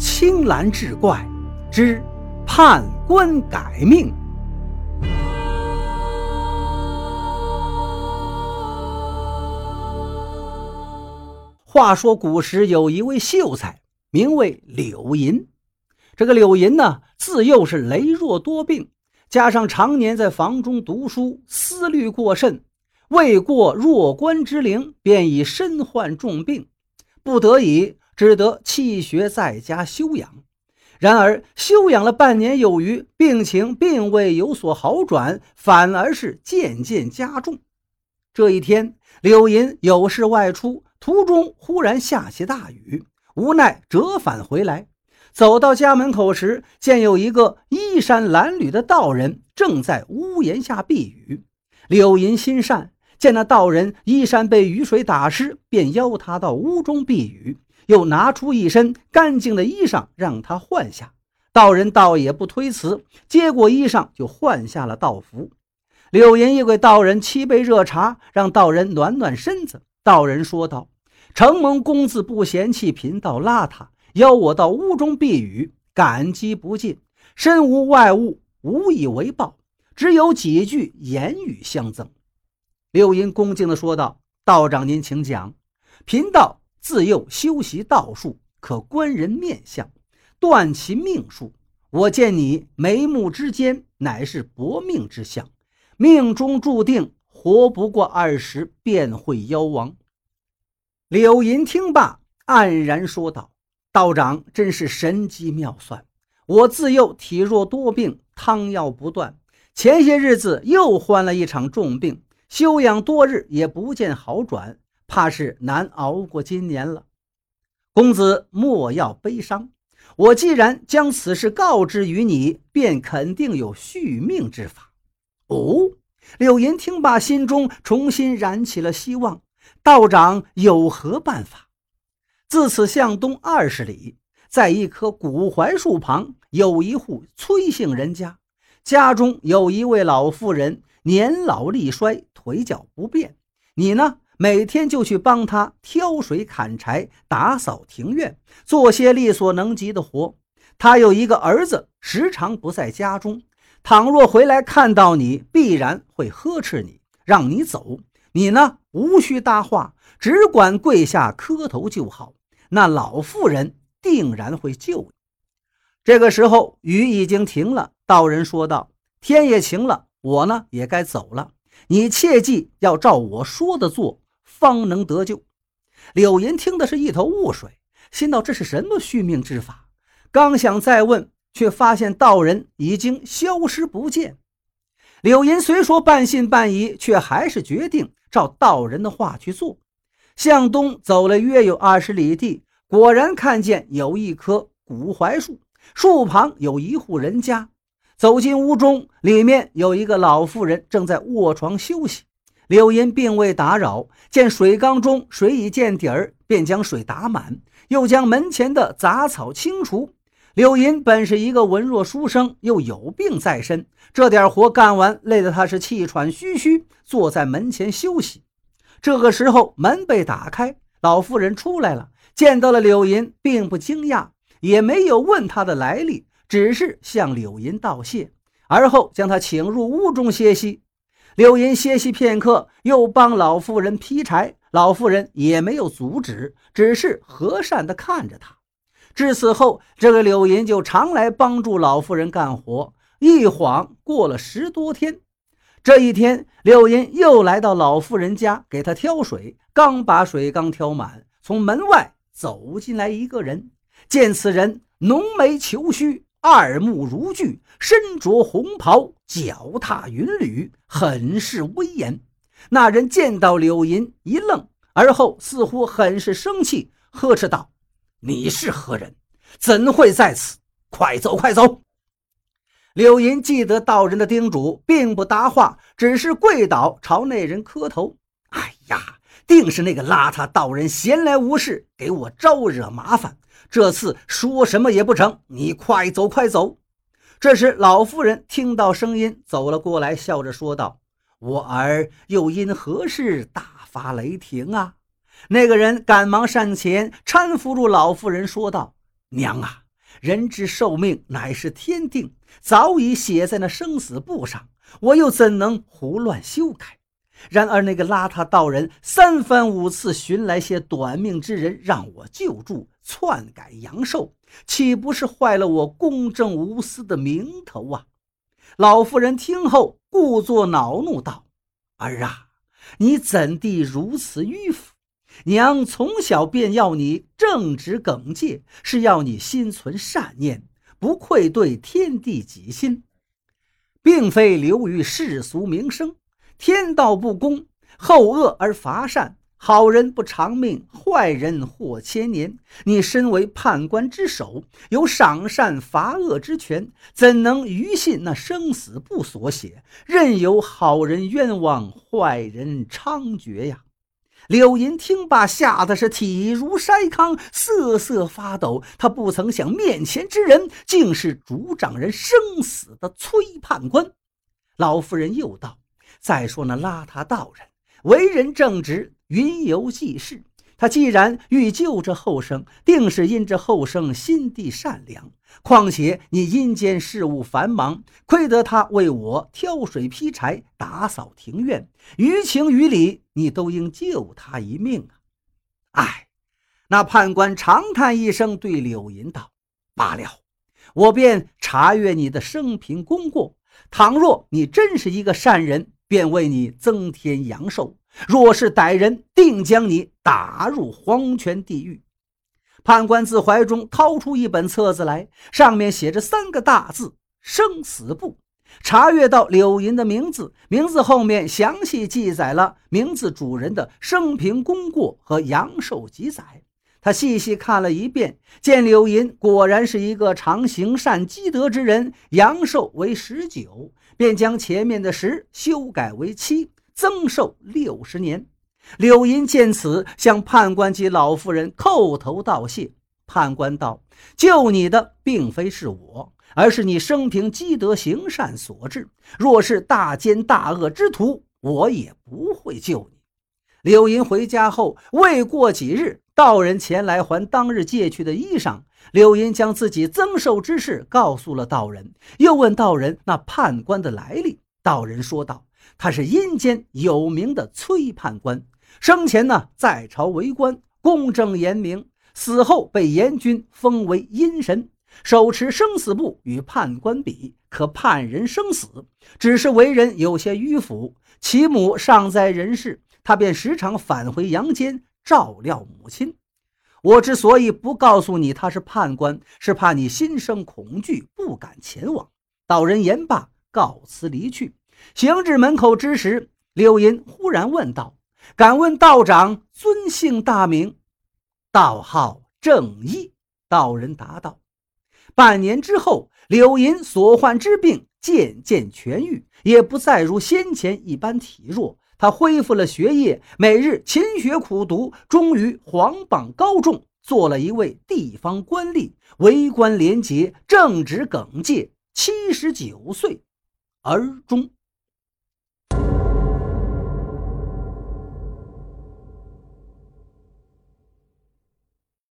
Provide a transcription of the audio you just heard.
青蓝志怪之判官改命。话说古时有一位秀才，名为柳银。这个柳银呢，自幼是羸弱多病，加上常年在房中读书，思虑过甚，未过弱冠之龄，便已身患重病，不得已。只得弃学在家休养，然而休养了半年有余，病情并未有所好转，反而是渐渐加重。这一天，柳银有事外出，途中忽然下起大雨，无奈折返回来。走到家门口时，见有一个衣衫褴褛的道人正在屋檐下避雨。柳银心善，见那道人衣衫被雨水打湿，便邀他到屋中避雨。又拿出一身干净的衣裳让他换下，道人倒也不推辞，接过衣裳就换下了道服。柳银又给道人沏杯热茶，让道人暖暖身子。道人说道：“承蒙公子不嫌弃贫道邋遢，邀我到屋中避雨，感激不尽。身无外物，无以为报，只有几句言语相赠。”柳银恭敬地说道：“道长您请讲，贫道。”自幼修习道术，可观人面相，断其命数。我见你眉目之间，乃是薄命之相，命中注定活不过二十，便会夭亡。柳银听罢，黯然说道：“道长真是神机妙算。我自幼体弱多病，汤药不断，前些日子又患了一场重病，休养多日也不见好转。”怕是难熬过今年了，公子莫要悲伤。我既然将此事告知于你，便肯定有续命之法。哦，柳银听罢，心中重新燃起了希望。道长有何办法？自此向东二十里，在一棵古槐树旁，有一户崔姓人家，家中有一位老妇人，年老力衰，腿脚不便。你呢？每天就去帮他挑水、砍柴、打扫庭院，做些力所能及的活。他有一个儿子，时常不在家中。倘若回来看到你，必然会呵斥你，让你走。你呢，无需搭话，只管跪下磕头就好。那老妇人定然会救你。这个时候，雨已经停了。道人说道：“天也晴了，我呢也该走了。你切记要照我说的做。”方能得救。柳银听的是一头雾水，心道这是什么续命之法？刚想再问，却发现道人已经消失不见。柳银虽说半信半疑，却还是决定照道人的话去做。向东走了约有二十里地，果然看见有一棵古槐树，树旁有一户人家。走进屋中，里面有一个老妇人正在卧床休息。柳银并未打扰，见水缸中水已见底儿，便将水打满，又将门前的杂草清除。柳银本是一个文弱书生，又有病在身，这点活干完，累得他是气喘吁吁，坐在门前休息。这个时候，门被打开，老妇人出来了，见到了柳银，并不惊讶，也没有问他的来历，只是向柳银道谢，而后将他请入屋中歇息。柳银歇息片刻，又帮老妇人劈柴。老妇人也没有阻止，只是和善地看着他。至此后，这个柳银就常来帮助老妇人干活。一晃过了十多天，这一天，柳银又来到老妇人家，给她挑水。刚把水缸挑满，从门外走进来一个人。见此人浓眉虬须。二目如炬，身着红袍，脚踏云履，很是威严。那人见到柳银，一愣，而后似乎很是生气，呵斥道：“你是何人？怎会在此？快走，快走！”柳银记得道人的叮嘱，并不答话，只是跪倒朝那人磕头。定是那个邋遢道人闲来无事，给我招惹麻烦。这次说什么也不成，你快走快走！这时，老妇人听到声音走了过来，笑着说道：“我儿又因何事大发雷霆啊？”那个人赶忙上前搀扶住老妇人，说道：“娘啊，人之寿命乃是天定，早已写在那生死簿上，我又怎能胡乱修改？然而那个邋遢道人三番五次寻来些短命之人让我救助，篡改阳寿，岂不是坏了我公正无私的名头啊？老妇人听后，故作恼怒道：“儿啊，你怎地如此迂腐？娘从小便要你正直耿介，是要你心存善念，不愧对天地己心，并非流于世俗名声。”天道不公，厚恶而伐善，好人不长命，坏人活千年。你身为判官之首，有赏善罚恶之权，怎能于信那生死簿所写，任由好人冤枉，坏人猖獗呀？柳银听罢，吓得是体如筛糠，瑟瑟发抖。他不曾想，面前之人竟是主掌人生死的崔判官。老夫人又道。再说那邋遢道人，为人正直，云游济世。他既然欲救这后生，定是因这后生心地善良。况且你阴间事务繁忙，亏得他为我挑水劈柴、打扫庭院，于情于理，你都应救他一命啊！唉，那判官长叹一声，对柳银道：“罢了，我便查阅你的生平功过。倘若你真是一个善人。”便为你增添阳寿，若是歹人，定将你打入黄泉地狱。判官自怀中掏出一本册子来，上面写着三个大字“生死簿”。查阅到柳银的名字，名字后面详细记载了名字主人的生平功过和阳寿记载。他细细看了一遍，见柳银果然是一个常行善积德之人，阳寿为十九。便将前面的十修改为七，增寿六十年。柳银见此，向判官及老妇人叩头道谢。判官道：“救你的并非是我，而是你生平积德行善所致。若是大奸大恶之徒，我也不会救你。”柳银回家后，未过几日，道人前来还当日借去的衣裳。柳银将自己增寿之事告诉了道人，又问道人那判官的来历。道人说道：“他是阴间有名的崔判官，生前呢在朝为官，公正严明；死后被阎君封为阴神，手持生死簿与判官比，可判人生死。只是为人有些迂腐，其母尚在人世，他便时常返回阳间照料母亲。”我之所以不告诉你他是判官，是怕你心生恐惧，不敢前往。道人言罢，告辞离去。行至门口之时，柳银忽然问道：“敢问道长尊姓大名？”道号正义。道人答道：“半年之后，柳银所患之病渐渐痊愈，也不再如先前一般体弱。”他恢复了学业，每日勤学苦读，终于皇榜高中，做了一位地方官吏，为官廉洁，正直耿介。七十九岁而终。